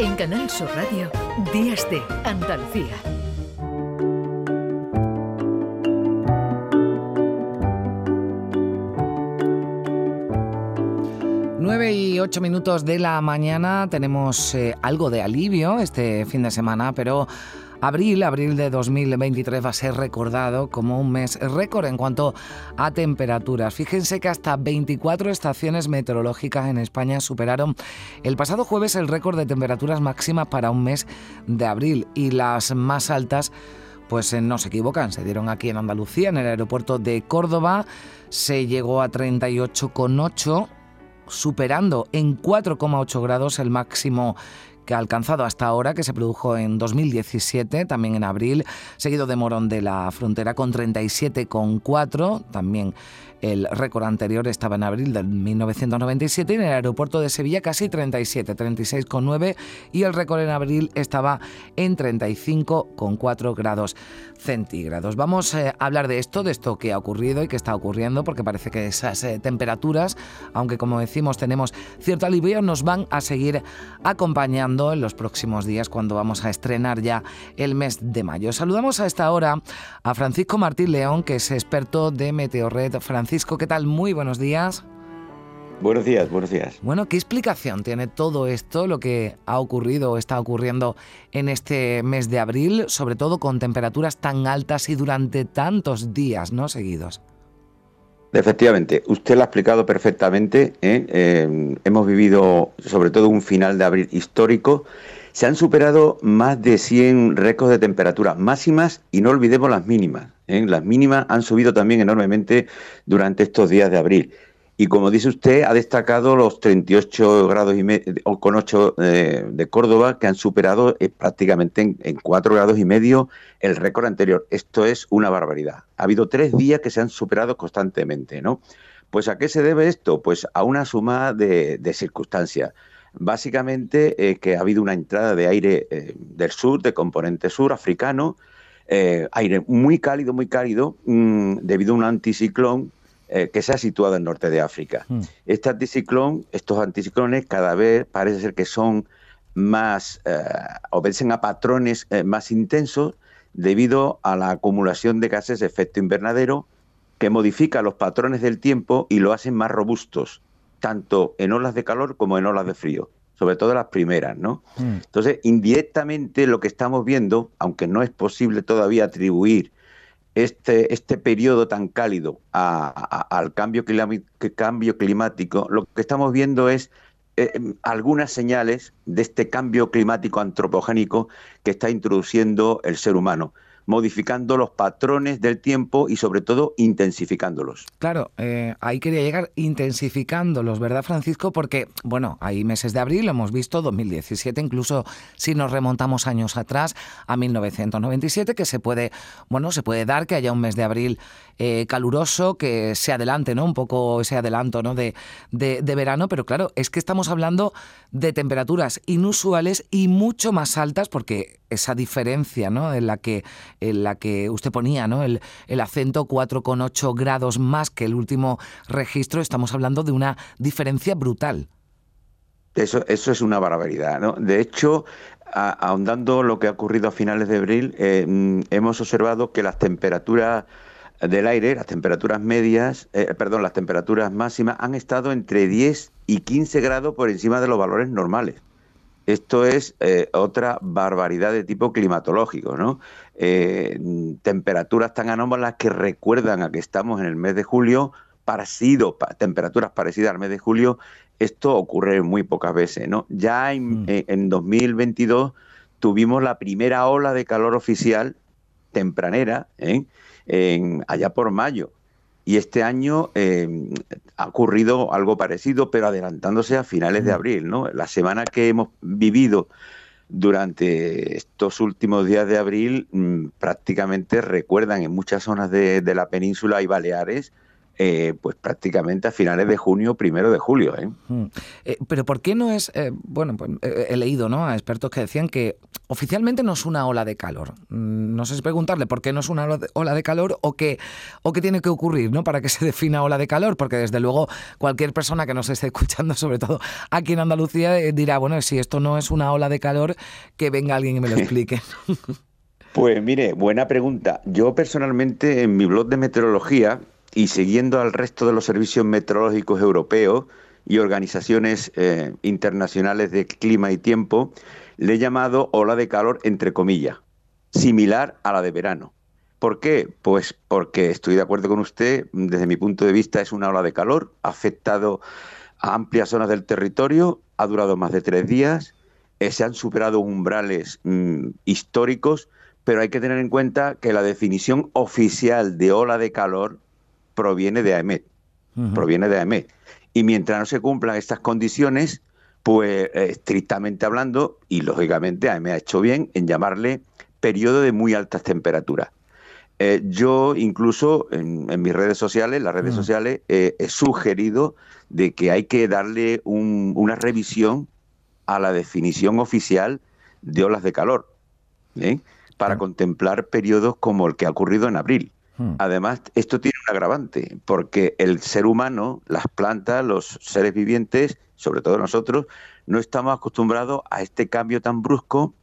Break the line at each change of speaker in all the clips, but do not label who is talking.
En Canal Sur Radio, Días de Andalucía.
Nueve y ocho minutos de la mañana tenemos eh, algo de alivio este fin de semana, pero Abril, abril de 2023 va a ser recordado como un mes récord en cuanto a temperaturas. Fíjense que hasta 24 estaciones meteorológicas en España superaron el pasado jueves el récord de temperaturas máximas para un mes de abril y las más altas pues eh, no se equivocan, se dieron aquí en Andalucía, en el aeropuerto de Córdoba, se llegó a 38,8 superando en 4,8 grados el máximo que ha alcanzado hasta ahora, que se produjo en 2017, también en abril, seguido de Morón de la Frontera con 37,4, también el récord anterior estaba en abril de 1997 y en el aeropuerto de Sevilla casi 37, 36,9 y el récord en abril estaba en 35,4 grados centígrados. Vamos eh, a hablar de esto, de esto que ha ocurrido y que está ocurriendo, porque parece que esas eh, temperaturas, aunque como decimos tenemos cierto alivio, nos van a seguir acompañando en los próximos días cuando vamos a estrenar ya el mes de mayo. Saludamos a esta hora a Francisco Martín León, que es experto de Meteorred Francisco Francisco, ¿qué tal? Muy buenos días.
Buenos días, buenos días.
Bueno, ¿qué explicación tiene todo esto, lo que ha ocurrido o está ocurriendo en este mes de abril, sobre todo con temperaturas tan altas y durante tantos días, ¿no? Seguidos.
Efectivamente, usted lo ha explicado perfectamente. ¿eh? Eh, hemos vivido sobre todo un final de abril histórico. Se han superado más de 100 récords de temperaturas máximas y no olvidemos las mínimas. ¿eh? Las mínimas han subido también enormemente durante estos días de abril. Y como dice usted, ha destacado los 38 grados y medio, con 8 eh, de Córdoba, que han superado eh, prácticamente en, en, 4 grados y medio el récord anterior. Esto es una barbaridad. Ha habido tres días que se han superado constantemente, ¿no? Pues ¿a qué se debe esto? Pues a una suma de, circunstancias. Básicamente que ha habido una entrada de aire del sur, de componente sur, africano, eh, aire muy cálido, muy cálido, mmm, debido a un anticiclón eh, que se ha situado en norte de África. Mm. Este anticiclón, estos anticiclones cada vez parece ser que son más, eh, obedecen a patrones eh, más intensos debido a la acumulación de gases de efecto invernadero que modifica los patrones del tiempo y lo hacen más robustos, tanto en olas de calor como en olas de frío sobre todo las primeras, ¿no? Mm. Entonces, indirectamente lo que estamos viendo, aunque no es posible todavía atribuir este, este periodo tan cálido al cambio, cambio climático, lo que estamos viendo es eh, algunas señales de este cambio climático antropogénico que está introduciendo el ser humano modificando los patrones del tiempo y sobre todo intensificándolos.
Claro, eh, ahí quería llegar intensificándolos, ¿verdad Francisco? Porque, bueno, hay meses de abril, lo hemos visto, 2017, incluso si nos remontamos años atrás, a 1997, que se puede, bueno, se puede dar que haya un mes de abril eh, caluroso, que se adelante, ¿no? Un poco ese adelanto, ¿no? De, de, verano, pero claro, es que estamos hablando de temperaturas inusuales y mucho más altas, porque esa diferencia, ¿no? En la que en la que usted ponía ¿no? el, el acento 4,8 grados más que el último registro, estamos hablando de una diferencia brutal.
Eso, eso es una barbaridad. ¿no? De hecho, ahondando lo que ha ocurrido a finales de abril, eh, mm, hemos observado que las temperaturas del aire, las temperaturas medias, eh, perdón, las temperaturas máximas han estado entre 10 y 15 grados por encima de los valores normales. Esto es eh, otra barbaridad de tipo climatológico, ¿no? Eh, temperaturas tan anómalas que recuerdan a que estamos en el mes de julio, parecido, temperaturas parecidas al mes de julio, esto ocurre muy pocas veces, ¿no? Ya en, mm. eh, en 2022 tuvimos la primera ola de calor oficial tempranera, ¿eh? en, allá por mayo. Y este año eh, ha ocurrido algo parecido, pero adelantándose a finales de abril. ¿no? La semana que hemos vivido durante estos últimos días de abril mmm, prácticamente recuerdan en muchas zonas de, de, la península y Baleares eh, pues prácticamente a finales de junio, primero de julio. ¿eh?
Mm. Eh, pero ¿por qué no es, bueno, pues he leído ¿no? a expertos que decían que oficialmente no es una ola de calor. Mm, no sé si preguntarle por qué no es una ola de calor o qué, o qué tiene que ocurrir ¿no? para que se defina ola de calor, porque desde luego cualquier persona que nos esté escuchando, sobre todo aquí en Andalucía, dirá, bueno, si esto no es una ola de calor, que venga alguien y me lo explique.
Pues mire, buena pregunta. Yo personalmente en mi blog de meteorología y siguiendo al resto de los servicios meteorológicos europeos y organizaciones eh, internacionales de clima y tiempo, le he llamado ola de calor entre comillas, similar a la de verano. ¿Por qué? Pues porque estoy de acuerdo con usted, desde mi punto de vista es una ola de calor, ha afectado a amplias zonas del territorio, ha durado más de tres días, eh, se han superado umbrales mm, históricos, pero hay que tener en cuenta que la definición oficial de ola de calor proviene de AEMET. Proviene de AEMET. Y mientras no se cumplan estas condiciones, pues eh, estrictamente hablando, y lógicamente AEMET ha hecho bien en llamarle periodo de muy altas temperaturas. Eh, yo incluso en, mis redes sociales, las redes sociales, he sugerido de que hay que darle una revisión a la definición oficial de olas de calor, ¿eh? para contemplar periodos como el que ha ocurrido en abril. Hmm. Además, esto tiene un agravante, porque el ser humano, las plantas, los seres vivientes, sobre todo nosotros, no estamos acostumbrados a este cambio tan brusco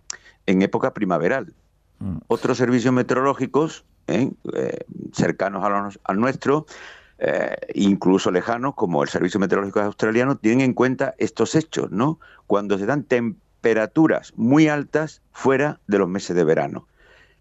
en época primaveral. Hmm. Otros servicios meteorológicos, ¿eh? Eh, cercanos a al nuestro, eh, incluso lejanos, como el Servicio Meteorológico Australiano, tienen en cuenta estos hechos, ¿no? Cuando se dan temperaturas muy altas fuera de los meses de verano.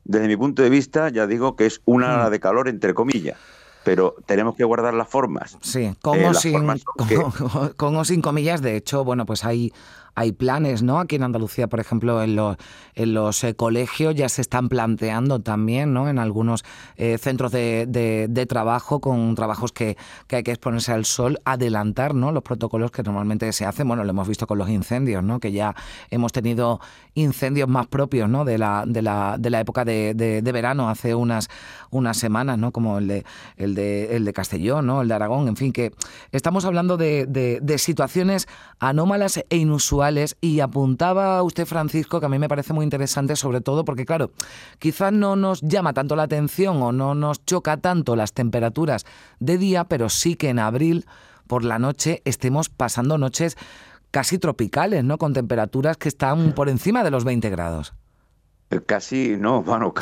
Desde mi punto de vista, ya digo que es una hora de calor entre comillas, pero tenemos que guardar las formas.
Sí, con, o, sin, con o sin comillas. De hecho, bueno, pues hay hay planes, ¿no? Aquí en Andalucía, por ejemplo, en los, en los eh, colegios ya se están planteando también, ¿no? En algunos eh, centros de, de, trabajo con trabajos que, que, hay que exponerse al sol, adelantar, ¿no? Los protocolos que normalmente se hacen. Bueno, lo hemos visto con los incendios, ¿no? Que ya hemos tenido incendios más propios, ¿no? De la, de la, de la época de, de verano hace unas, unas semanas, ¿no? Como el de, el de, el de Castellón, ¿no? El de Aragón, en fin, que estamos hablando de, de situaciones anómalas e inusuales y apuntaba usted, Francisco, que a mí me parece muy interesante, sobre todo porque, claro, quizás no nos llama tanto la atención o no nos choca tanto las temperaturas de día, pero sí que en abril por la noche estemos pasando noches casi tropicales, ¿no? Con temperaturas que están por encima de los 20 grados.
Casi, no, bueno,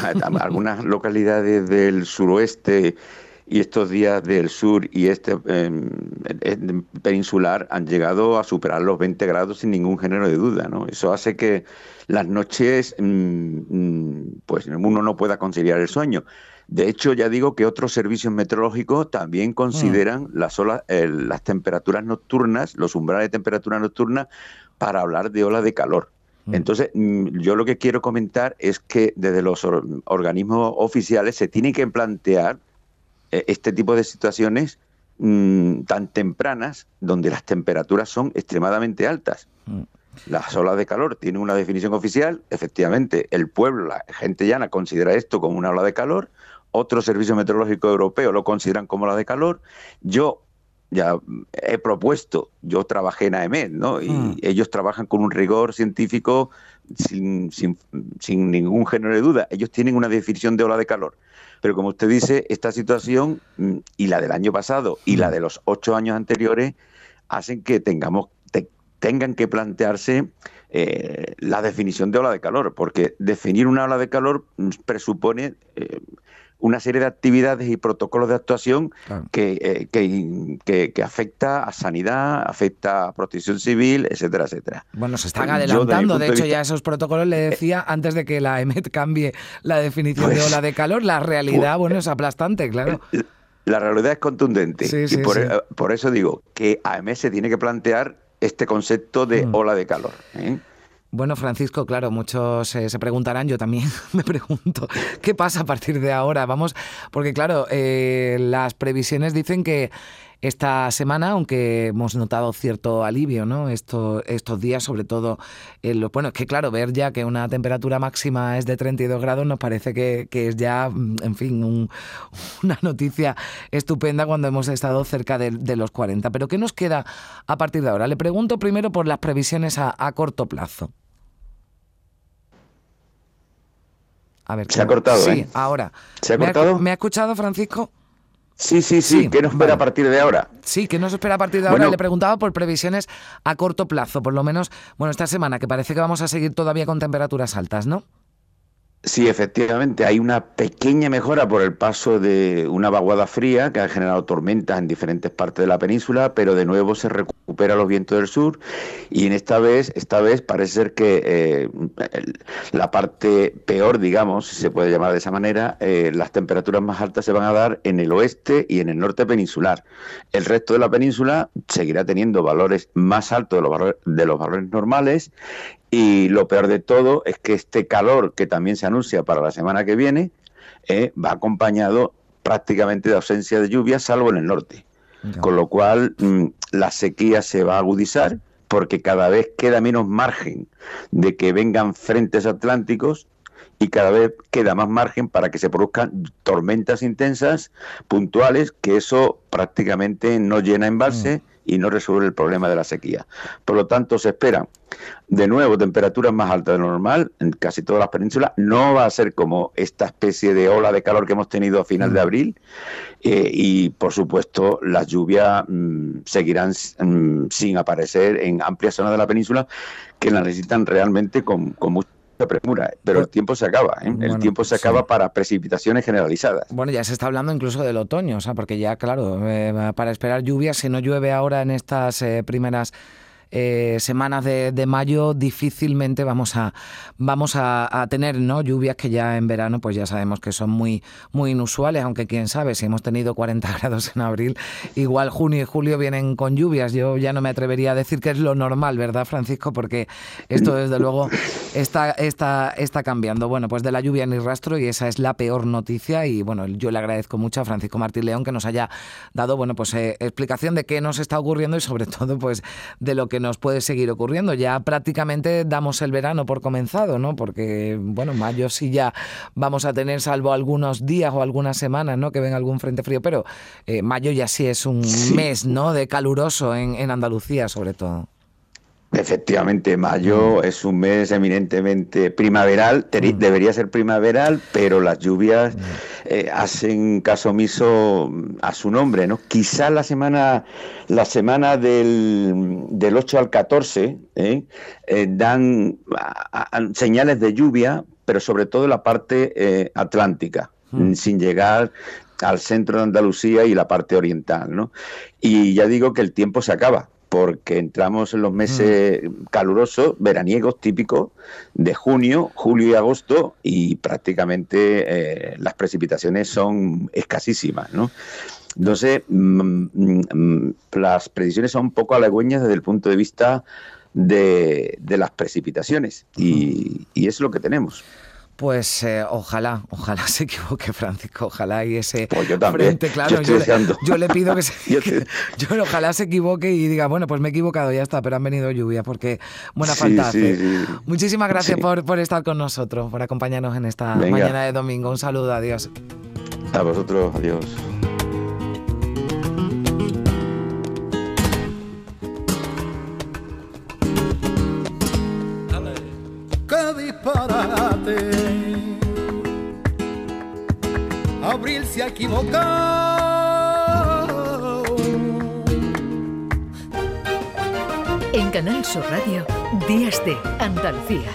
algunas localidades del suroeste y estos días del sur y este em, peninsular han llegado a superar los 20 grados sin ningún género de duda, ¿no? Eso hace que las noches, mm, mm, pues uno no pueda conciliar el sueño. De hecho, ya digo que otros servicios meteorológicos también consideran mm. las, las temperaturas nocturnas, los umbrales de temperatura nocturna, para hablar de olas de calor. Entonces, yo lo que quiero comentar es que desde los organismos oficiales se tiene que plantear eh, este tipo de situaciones mm, tan tempranas donde las temperaturas son extremadamente altas. Mm. Las olas de calor tienen una definición oficial, efectivamente, el pueblo, la gente llana considera esto como una ola de calor, otros servicios meteorológicos europeos lo consideran como ola de calor. Yo ya he propuesto, yo trabajé en AEMED, ¿no? Y mm. ellos trabajan con un rigor científico sin, sin, sin, ningún género de duda. Ellos tienen una definición de ola de calor. Pero como usted dice, esta situación mm, y la del año pasado y la mm. de los ocho años anteriores hacen que tengamos tengan que plantearse eh, la definición de ola de calor, porque definir una ola de calor mm, presupone eh, una serie de actividades y protocolos de actuación eh, que, que, afecta a sanidad, afecta a protección civil, etcétera, etcétera.
Bueno, se están adelantando, de, hecho ya esos protocolos le decía antes de que la EMET cambie la definición de pues ola de calor, la realidad, bueno, es aplastante, claro.
La realidad es contundente. y por, e, por, eso digo que AEMET se tiene que plantear este concepto de mm. ola de calor. ¿eh?
Bueno, Francisco, claro, muchos eh, se preguntarán, yo también me pregunto, ¿qué pasa a partir de ahora? Vamos, porque claro, eh, las previsiones dicen que esta semana, aunque hemos notado cierto alivio, ¿no? Esto, estos días, sobre todo, en los, bueno, es que claro, ver ya que una temperatura máxima es de 32 grados nos parece que, es ya, mm, en fin, una noticia estupenda cuando hemos estado cerca de, los 40. Pero ¿qué nos queda a partir de ahora? Le pregunto primero por las previsiones a, corto plazo.
A ver, se ha cortado,
sí,
¿eh?
ahora.
¿Se ha cortado?
¿Me ha escuchado, Francisco?
Sí, sí, sí. ¿Qué nos espera a partir de ahora?
Sí, ¿qué nos espera a partir de ahora? Le preguntaba por previsiones a corto plazo, por lo menos, bueno, esta semana, que parece que vamos a seguir todavía con temperaturas altas, ¿no?
Sí, efectivamente, hay una pequeña mejora por el paso de una vaguada fría que ha generado tormentas en diferentes partes de la península, pero de nuevo se recupera los vientos del sur y en esta vez, esta vez parece ser que eh, la parte peor, digamos, si se puede llamar de esa manera, eh, las temperaturas más altas se van a dar en el oeste y en el norte peninsular. El resto de la península seguirá teniendo valores más altos de los valores, de los valores normales y lo peor de todo es que este calor que también se anuncia para la semana que viene eh, va acompañado prácticamente de ausencia de lluvia, salvo en el norte. Con lo cual mm, la sequía se va a agudizar porque cada vez queda menos margen de que vengan frentes atlánticos y cada vez queda más margen para que se produzcan tormentas intensas, puntuales, que eso prácticamente no llena embalse. Y no resuelve el problema de la sequía. Por lo tanto, se esperan de nuevo temperaturas más altas de lo normal en casi todas las penínsulas. No va a ser como esta especie de ola de calor que hemos tenido a final de mm. abril. Eh, y, por supuesto, las lluvias mm, seguirán mm, sin aparecer en amplias zonas de la península que la necesitan realmente con, con mucha premura, pero el pues, tiempo se acaba, ¿eh? el tiempo se acaba para precipitaciones generalizadas.
Bueno, ya se está hablando incluso del otoño, o sea, porque ya, claro, eh, para esperar lluvias, si no llueve ahora en estas eh, primeras eh, semanas de, mayo difícilmente vamos a vamos a, tener no lluvias que ya en verano pues ya sabemos que son muy muy inusuales aunque quién sabe si hemos tenido 40 grados en abril igual junio y julio vienen con lluvias. Yo ya no me atrevería a decir que es lo normal verdad Francisco porque esto desde luego está está está cambiando. Bueno pues de la lluvia ni rastro y esa es la peor noticia y bueno yo le agradezco mucho a Francisco Martín León que nos haya dado bueno pues eh, explicación de qué nos está ocurriendo y sobre todo pues de lo que nos puede seguir ocurriendo. Ya prácticamente damos el verano por comenzado, ¿no? Porque, bueno, mayo sí ya vamos a tener, salvo algunos días o algunas semanas, ¿no? Que venga algún frente frío, pero eh, mayo ya sí es un mes, ¿no? De caluroso en, en Andalucía, sobre todo.
Efectivamente, mayo mm. es un mes eminentemente primaveral, mm. debería ser primaveral, pero las lluvias mm. eh, hacen caso omiso a su nombre, ¿no? Quizá la semana, la semana del, del 8 al 14 ¿eh? Eh, dan señales de lluvia, pero sobre todo en la parte atlántica, sin llegar al centro de Andalucía y la parte oriental, ¿no? Y ya digo que el tiempo se acaba porque entramos en los meses mm. calurosos, veraniegos típicos de junio, julio y agosto y prácticamente eh, las precipitaciones son escasísimas, ¿no? Entonces, mm, mm, las predicciones son un poco halagüeñas desde el punto de vista de, las precipitaciones y, y es lo que tenemos.
Pues eh, ojalá, ojalá se equivoque Francisco, ojalá y ese
pues yo también,
frente, claro,
yo,
le, pido que se yo, ojalá se equivoque y diga, bueno, pues me he equivocado, ya está, pero han venido lluvias porque buena falta Muchísimas gracias por, por, estar con nosotros, por acompañarnos en esta mañana de domingo. Un saludo, adiós.
A vosotros, adiós.
Abril se ha equivocado. En Canal Sur Radio, Días de Andalucía.